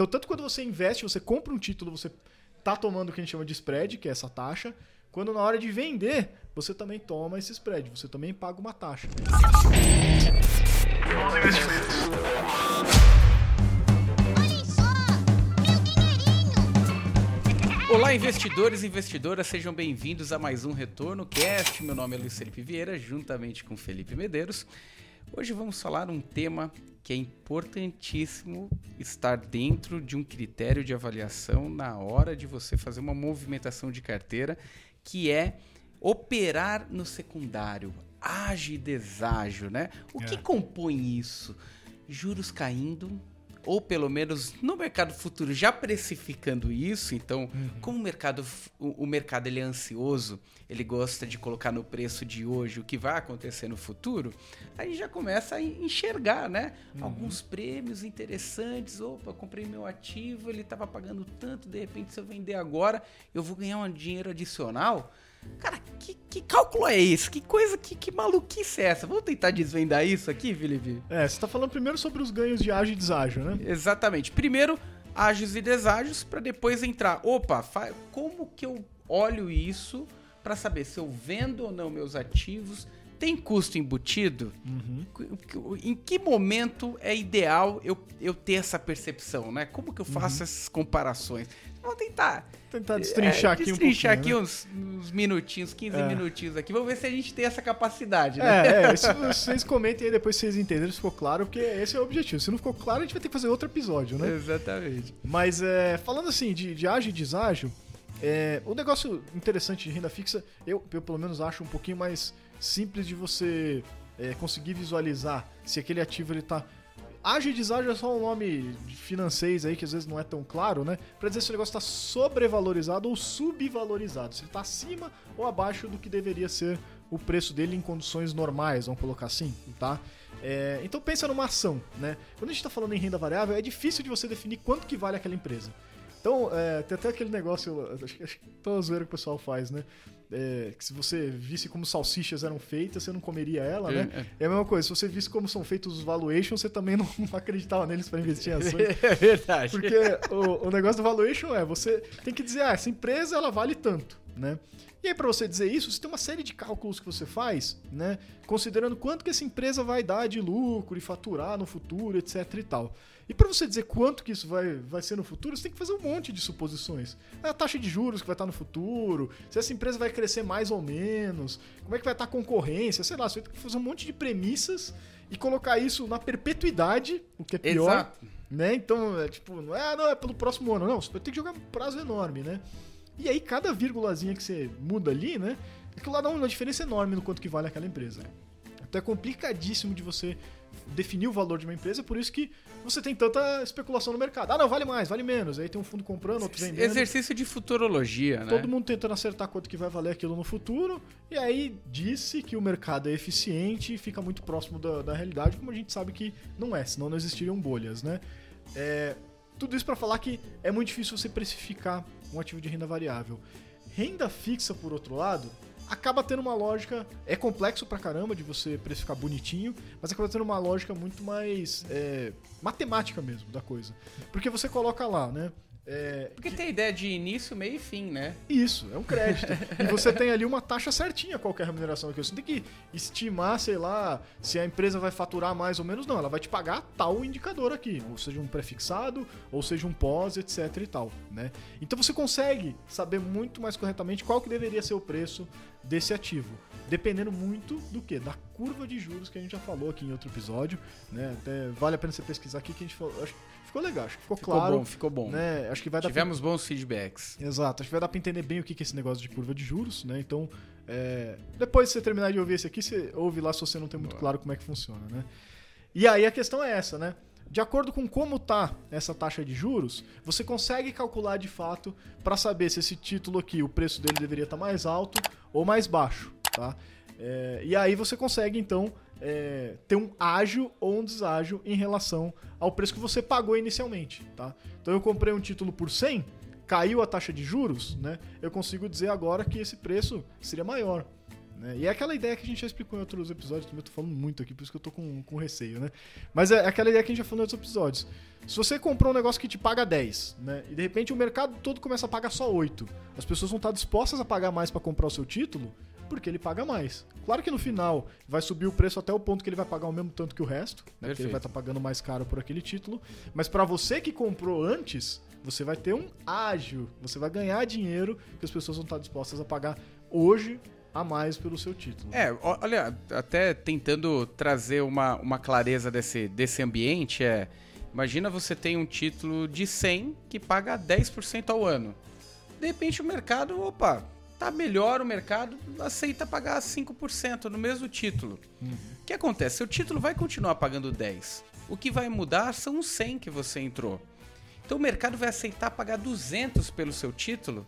Então, tanto quando você investe, você compra um título, você tá tomando o que a gente chama de spread, que é essa taxa. Quando na hora de vender, você também toma esse spread, você também paga uma taxa. Olá, investidores e investidoras, sejam bem-vindos a mais um Retorno Cast. Meu nome é Luiz Felipe Vieira, juntamente com Felipe Medeiros. Hoje vamos falar um tema que é importantíssimo estar dentro de um critério de avaliação na hora de você fazer uma movimentação de carteira, que é operar no secundário, ágio e deságio, né? O É. que compõe isso? Juros caindo, ou pelo menos no mercado futuro já precificando isso, então, como o mercado, o, o mercado ele é ansioso, ele gosta de colocar no preço de hoje o que vai acontecer no futuro, aí já começa a enxergar, né? Alguns prêmios interessantes, opa, comprei meu ativo, ele estava pagando tanto, de repente se eu vender agora, eu vou ganhar um dinheiro adicional. Cara, que, que cálculo é esse? Que coisa, que, que maluquice é essa? Vamos tentar desvendar isso aqui, Felipe? É, você tá falando primeiro sobre os ganhos de ágio e deságio, né? Exatamente. Primeiro, ágios e deságios, para depois entrar. Opa, como que eu olho isso para saber se eu vendo ou não meus ativos? Tem custo embutido? Em que momento é ideal eu, eu ter essa percepção, né? Como que eu faço essas comparações? Vamos tentar Tentar destrinchar é, aqui destrinchar um aqui pouquinho, uns, uns minutinhos, 15 É. minutinhos aqui. Vamos ver se a gente tem essa capacidade, né? né? É, é, isso vocês comentem aí depois se vocês entenderam, se ficou claro, porque esse é o objetivo. Se não ficou claro, a gente vai ter que fazer outro episódio, né? Exatamente. Mas é, falando assim de, de ágio e deságio, é, o negócio interessante de renda fixa, eu, eu pelo menos acho um pouquinho mais simples de você é, conseguir visualizar se aquele ativo ele tá. Ágio e deságio é só um nome financeiro aí que às vezes não é tão claro, né? Pra dizer se o negócio está sobrevalorizado ou subvalorizado, se ele tá acima ou abaixo do que deveria ser o preço dele em condições normais, vamos colocar assim, tá? É, então pensa numa ação, né? Quando a gente está falando em renda variável, é difícil de você definir quanto que vale aquela empresa. Então, é, tem até aquele negócio, acho, que- acho que toda zoeira que o pessoal faz, né? É, que se você visse como salsichas eram feitas, você não comeria ela, né? É a mesma coisa, se você visse como são feitos os valuations, você também não acreditava neles para investir em ações. É verdade. Porque o, o negócio do valuation é, você tem que dizer, ah, essa empresa ela vale tanto, né? E aí, para você dizer isso, você tem uma série de cálculos que você faz, né? Considerando quanto que essa empresa vai dar de lucro e faturar no futuro, etc e tal. E para você dizer quanto que isso vai, vai ser no futuro, você tem que fazer um monte de suposições. É a taxa de juros que vai estar no futuro, se essa empresa vai crescer mais ou menos, como é que vai estar a concorrência, sei lá, você tem que fazer um monte de premissas e colocar isso na perpetuidade, o que é pior Exato. né? Então, é tipo, não é, ah, não, é pelo próximo ano. Não, você vai ter que jogar um prazo enorme, né? E aí, cada vírgulazinha que você muda ali, né? Aquilo lá dá uma diferença enorme no quanto que vale aquela empresa. Então é complicadíssimo de você definir o valor de uma empresa, por isso que você tem tanta especulação no mercado. Ah, não, vale mais, vale menos. Aí tem um fundo comprando, outro vendendo. Exercício de futurologia, né? Todo mundo tentando acertar quanto que vai valer aquilo no futuro. E aí disse que o mercado é eficiente e fica muito próximo da, da realidade, como a gente sabe que não é, senão não existiriam bolhas, né? É, tudo isso para falar que é muito difícil você precificar um ativo de renda variável. Renda fixa, por outro lado, acaba tendo uma lógica. É complexo pra caramba de você precificar bonitinho, mas acaba tendo uma lógica muito mais é, matemática mesmo da coisa. Porque você coloca lá, né? É, Porque tem ideia de início, meio e fim, né? isso, é um crédito. e você tem ali uma taxa certinha qualquer remuneração aqui. Você tem que estimar, sei lá, se a empresa vai faturar mais ou menos, não. Ela vai te pagar tal indicador aqui, ou seja, um prefixado, ou seja, um pós, etc e tal, né? Então você consegue saber muito mais corretamente qual que deveria ser o preço desse ativo. Dependendo muito do que? Da curva de juros que a gente já falou aqui em outro episódio, né? Até vale a pena você pesquisar aqui que a gente falou. Acho que ficou legal, acho que ficou, Ficou claro. bom, ficou bom. Né? Acho que vai dar pra- Tivemos bons feedbacks. Exato, acho que vai dar pra entender bem o que que é esse negócio de curva de juros, né? Então, é, depois de você terminar de ouvir esse aqui, você ouve lá se você não tem muito Boa. claro como é que funciona, né? E aí a questão é essa, né? De acordo com como tá essa taxa de juros, você consegue calcular de fato para saber se esse título aqui, o preço dele deveria estar mais alto ou mais baixo, tá? É, e aí você consegue então é, ter um ágio ou um deságio em relação ao preço que você pagou inicialmente, tá? Então eu comprei um título por 100, caiu a taxa de juros, né? Eu consigo dizer agora que esse preço seria maior. Né? E é aquela ideia que a gente já explicou em outros episódios, também eu tô falando muito aqui, por isso que eu tô com, com receio, né? Mas é aquela ideia que a gente já falou em outros episódios. Se você comprou um negócio que te paga 10, né? E de repente o mercado todo começa a pagar só 8, as pessoas vão estar dispostas a pagar mais para comprar o seu título, porque ele paga mais. Claro que no final vai subir o preço até o ponto que ele vai pagar o mesmo tanto que o resto, né? Porque ele vai estar tá pagando mais caro por aquele título. Mas para você que comprou antes, você vai ter um ágio, você vai ganhar dinheiro que as pessoas vão estar dispostas a pagar hoje a mais pelo seu título. É, olha, até tentando trazer uma, uma clareza desse, desse ambiente, é. Imagina você tem um título de 100 que paga 10% ao ano. De repente o mercado, opa, tá melhor o mercado, aceita pagar 5% no mesmo título. Uhum. O que acontece? Seu título vai continuar pagando 10. O que vai mudar são os 100 que você entrou. Então o mercado vai aceitar pagar 200 pelo seu título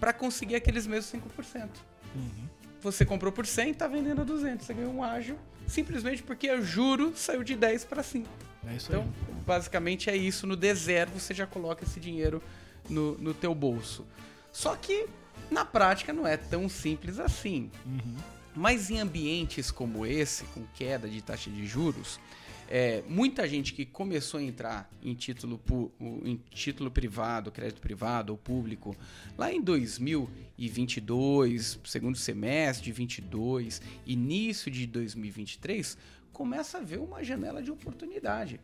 para conseguir aqueles mesmos 5%. Uhum. Você comprou por 100, está vendendo a 200. Você ganhou um ágio simplesmente porque o juro saiu de 10 para 5. É isso então, aí. basicamente é isso. No D0 você já coloca esse dinheiro no, no teu bolso. Só que na prática não é tão simples assim. Uhum. Mas em ambientes como esse, com queda de taxa de juros, é, muita gente que começou a entrar em título, em título privado, crédito privado ou público, lá em 2022, segundo semestre de 22, início de 2023, começa a ver uma janela de oportunidade.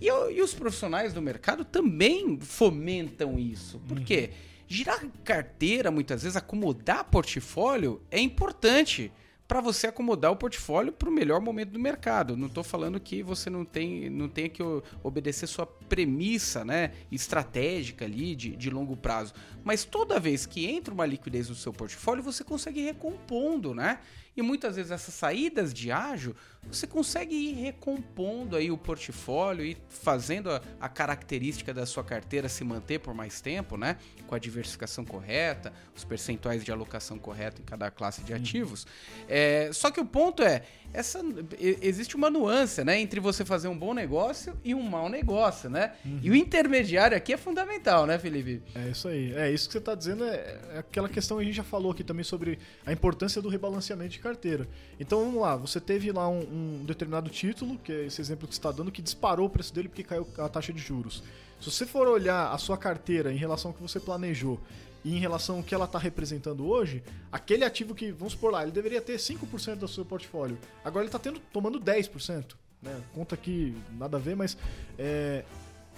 E, e os profissionais do mercado também fomentam isso. Por uhum. quê? Girar carteira, muitas vezes, acomodar portfólio é importante para você acomodar o portfólio para o melhor momento do mercado. Não estou falando que você não tem, não tenha que obedecer sua premissa né, estratégica ali de, de longo prazo. Mas toda vez que entra uma liquidez no seu portfólio, você consegue ir recompondo, né? E muitas vezes essas saídas de ágio, você consegue ir recompondo aí o portfólio e fazendo a, a, característica da sua carteira se manter por mais tempo, né? Com a diversificação correta, os percentuais de alocação correta em cada classe de ativos. Uhum. É, só que o ponto é, essa existe uma nuance, né, entre você fazer um bom negócio e um mau negócio, né? Uhum. E o intermediário aqui é fundamental, né, Felipe? É isso aí. É isso que você está dizendo é, é, aquela questão que a gente já falou aqui também sobre a importância do rebalanceamento de carteira. Então vamos lá, você teve lá um, um determinado título, que é esse exemplo que você está dando, que disparou o preço dele porque caiu a taxa de juros. Se você for olhar a sua carteira em relação ao que você planejou e em relação ao que ela está representando hoje, aquele ativo que, vamos supor lá, ele deveria ter 5% do seu portfólio, agora ele está tomando 10%. Né? Conta que nada a ver, mas é,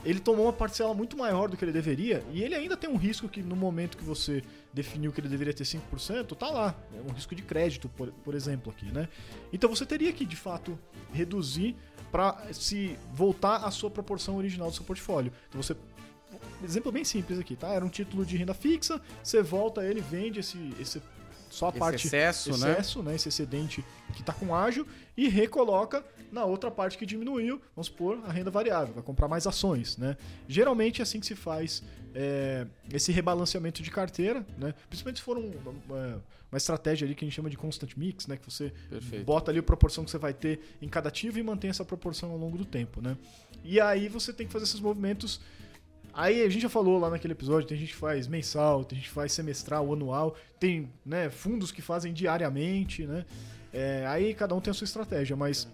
ele tomou uma parcela muito maior do que ele deveria e ele ainda tem um risco que no momento que você definiu que ele deveria ter 5%, tá lá. É um risco de crédito, por, por exemplo, aqui, né? Então você teria que, de fato, reduzir para se voltar à sua proporção original do seu portfólio. Então você exemplo bem simples aqui, tá? Era um título de renda fixa, você volta ele, vende esse, esse só a esse parte excesso, né? excesso né? né? Esse excedente que está com ágio e recoloca na outra parte que diminuiu, vamos supor, a renda variável, vai comprar mais ações, né? Geralmente é assim que se faz é, esse rebalanceamento de carteira, né? Principalmente se for um, uma, uma, estratégia ali que a gente chama de constant mix, né? Que você Perfeito. bota ali a proporção que você vai ter em cada ativo e mantém essa proporção ao longo do tempo, né? E aí você tem que fazer esses movimentos Aí a gente já falou lá naquele episódio, tem gente que faz mensal, tem gente que faz semestral, anual, tem né, fundos que fazem diariamente, né? É, aí cada um tem a sua estratégia, mas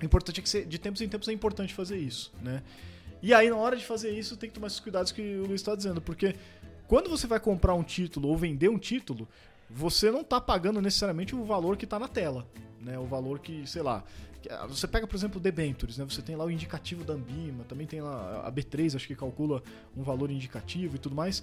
o importante é que de tempos em tempos é importante fazer isso, né? E aí na hora de fazer isso tem que tomar esses cuidados que o Luiz está dizendo, porque quando você vai comprar um título ou vender um título, você não está pagando necessariamente o valor que está na tela, né? O valor que, sei lá, ah, você pega, por exemplo, debentures, né? Você tem lá o indicativo da Ambima, também tem lá a B3, acho que calcula um valor indicativo e tudo mais.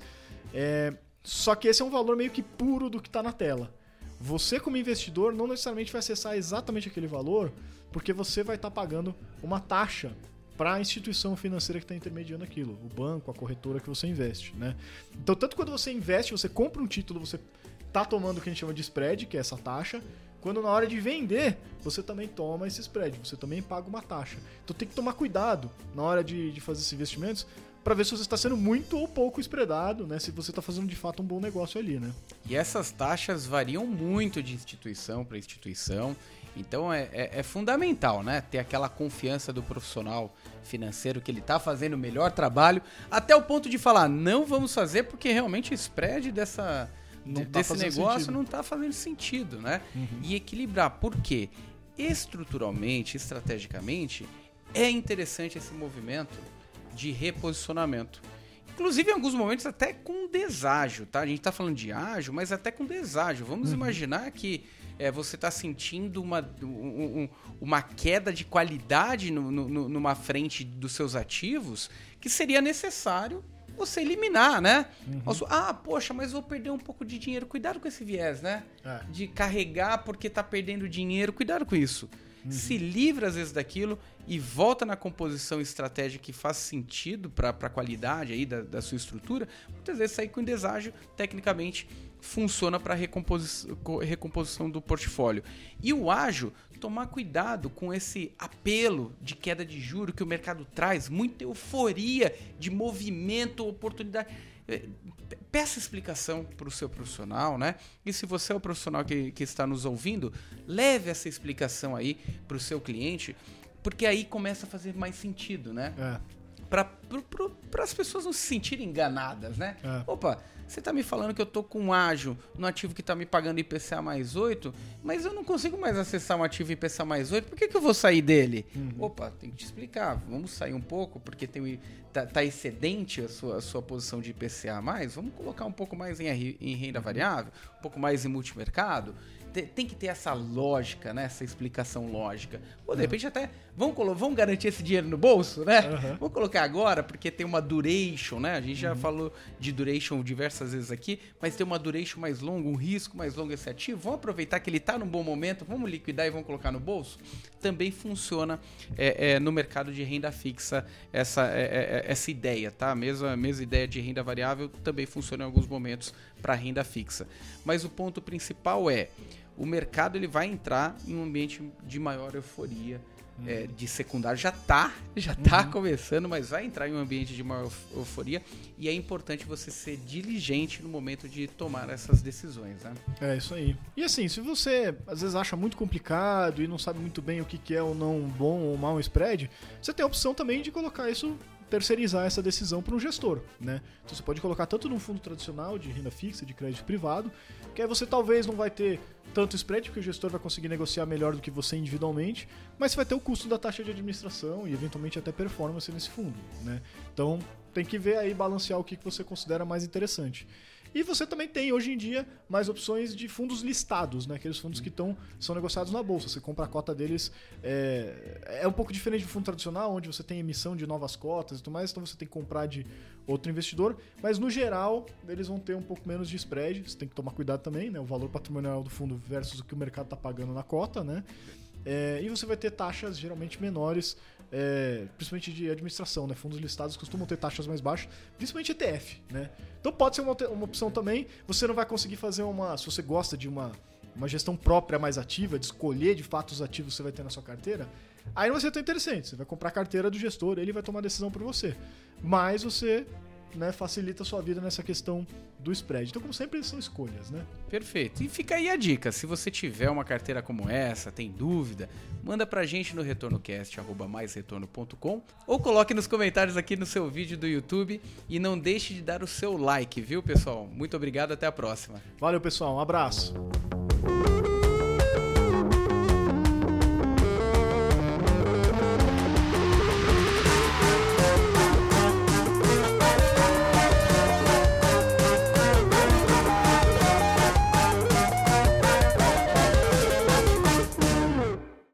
É, só que esse é um valor meio que puro do que está na tela. Você, como investidor, não necessariamente vai acessar exatamente aquele valor, porque você vai estar tá pagando uma taxa para a instituição financeira que está intermediando aquilo, o banco, a corretora que você investe, né? Então, tanto quando você investe, você compra um título, você está tomando o que a gente chama de spread, que é essa taxa, quando na hora de vender, você também toma esse spread, você também paga uma taxa. Então tem que tomar cuidado na hora de, de fazer esses investimentos para ver se você está sendo muito ou pouco spreadado, né? Se você está fazendo de fato um bom negócio ali, né? E essas taxas variam muito de instituição para instituição. Então é, é, é, fundamental, né? Ter aquela confiança do profissional financeiro que ele está fazendo o melhor trabalho, até o ponto de falar, não vamos fazer porque realmente o spread dessa Não tá desse negócio sentido. não está fazendo sentido, né? Uhum. E equilibrar. Por quê? Estruturalmente, estrategicamente, é interessante esse movimento de reposicionamento. Inclusive, em alguns momentos, até com deságio, tá? A gente tá falando de ágio, mas até com deságio. Vamos imaginar que é, você está sentindo uma, um- um- uma queda de qualidade no- no- numa frente dos seus ativos que seria necessário você eliminar, né? Nossa, Ah, poxa, mas vou perder um pouco de dinheiro. Cuidado com esse viés, né? É. De carregar porque tá perdendo dinheiro. Cuidado com isso. Se livra às vezes daquilo e volta na composição estratégica que faz sentido para a qualidade aí da, da sua estrutura. Muitas vezes sair com deságio, tecnicamente, funciona para recomposição do portfólio. E o ágil, tomar cuidado com esse apelo de queda de juro que o mercado traz, muita euforia de movimento, oportunidade. Pe- Peça explicação para o seu profissional, né? E se você é o profissional que, que está nos ouvindo, leve essa explicação aí para o seu cliente, porque aí começa a fazer mais sentido, né? É. para as pessoas não se sentirem enganadas, né? É. Opa, você tá me falando que eu tô com um ágio no ativo que tá me pagando IPCA mais 8, mas eu não consigo mais acessar um ativo IPCA mais 8, por que, que eu vou sair dele? Opa, tem que te explicar, vamos sair um pouco, porque tem, tá, tá excedente a sua, a sua posição de IPCA a mais, vamos colocar um pouco mais em, em renda variável, um pouco mais em multimercado. Te- Tem que ter essa lógica, né? Essa explicação lógica. Ou de repente até vamos, vamos garantir esse dinheiro no bolso, né? Aham. Vamos colocar agora, porque tem uma duration, né? A gente já falou de duration diversas vezes aqui, mas tem uma duration mais longa, um risco mais longo esse ativo. Vamos aproveitar que ele está num bom momento, vamos liquidar e vamos colocar no bolso? Também funciona é, é, no mercado de renda fixa essa, é, é, essa ideia, tá? Mesma, mesma ideia de renda variável também funciona em alguns momentos para renda fixa. Mas o ponto principal é o mercado ele vai entrar em um ambiente de maior euforia é, de secundário já tá, já tá começando, mas vai entrar em um ambiente de maior euf- euforia e é importante você ser diligente no momento de tomar essas decisões, né? É isso aí. E assim, se você às vezes acha muito complicado e não sabe muito bem o que é ou não bom ou mau spread, você tem a opção também de colocar isso, terceirizar essa decisão para um gestor, né? Então você pode colocar tanto num fundo tradicional de renda fixa, de crédito privado, que aí você talvez não vai ter tanto spread, porque o gestor vai conseguir negociar melhor do que você individualmente, mas você vai ter o custo da taxa de administração e eventualmente até performance nesse fundo, né? Então tem que ver aí, balancear o que que você considera mais interessante. E você também tem, hoje em dia, mais opções de fundos listados, né? Aqueles fundos que tão, são negociados na bolsa. Você compra a cota deles. É, é um pouco diferente do fundo tradicional, onde você tem emissão de novas cotas e tudo mais, então você tem que comprar de outro investidor. Mas no geral, eles vão ter um pouco menos de spread. Você tem que tomar cuidado também, né? O valor patrimonial do fundo versus o que o mercado está pagando na cota, né? É, e você vai ter taxas geralmente menores, é, principalmente de administração, né? Fundos listados costumam ter taxas mais baixas, principalmente ETF, né? Então pode ser uma, uma opção também. Você não vai conseguir fazer uma. Se você gosta de uma, uma gestão própria mais ativa, de escolher de fato os ativos que você vai ter na sua carteira, aí não vai ser tão interessante. Você vai comprar a carteira do gestor, ele vai tomar a decisão por você. Mas você né, facilita a sua vida nessa questão do spread. Então, como sempre, são escolhas, né? Perfeito. E fica aí a dica, se você tiver uma carteira como essa, tem dúvida, manda pra gente no retornocast@maisretorno.com ou coloque nos comentários aqui no seu vídeo do YouTube e não deixe de dar o seu like, viu, pessoal? Muito obrigado, até a próxima. Valeu, pessoal. Um abraço.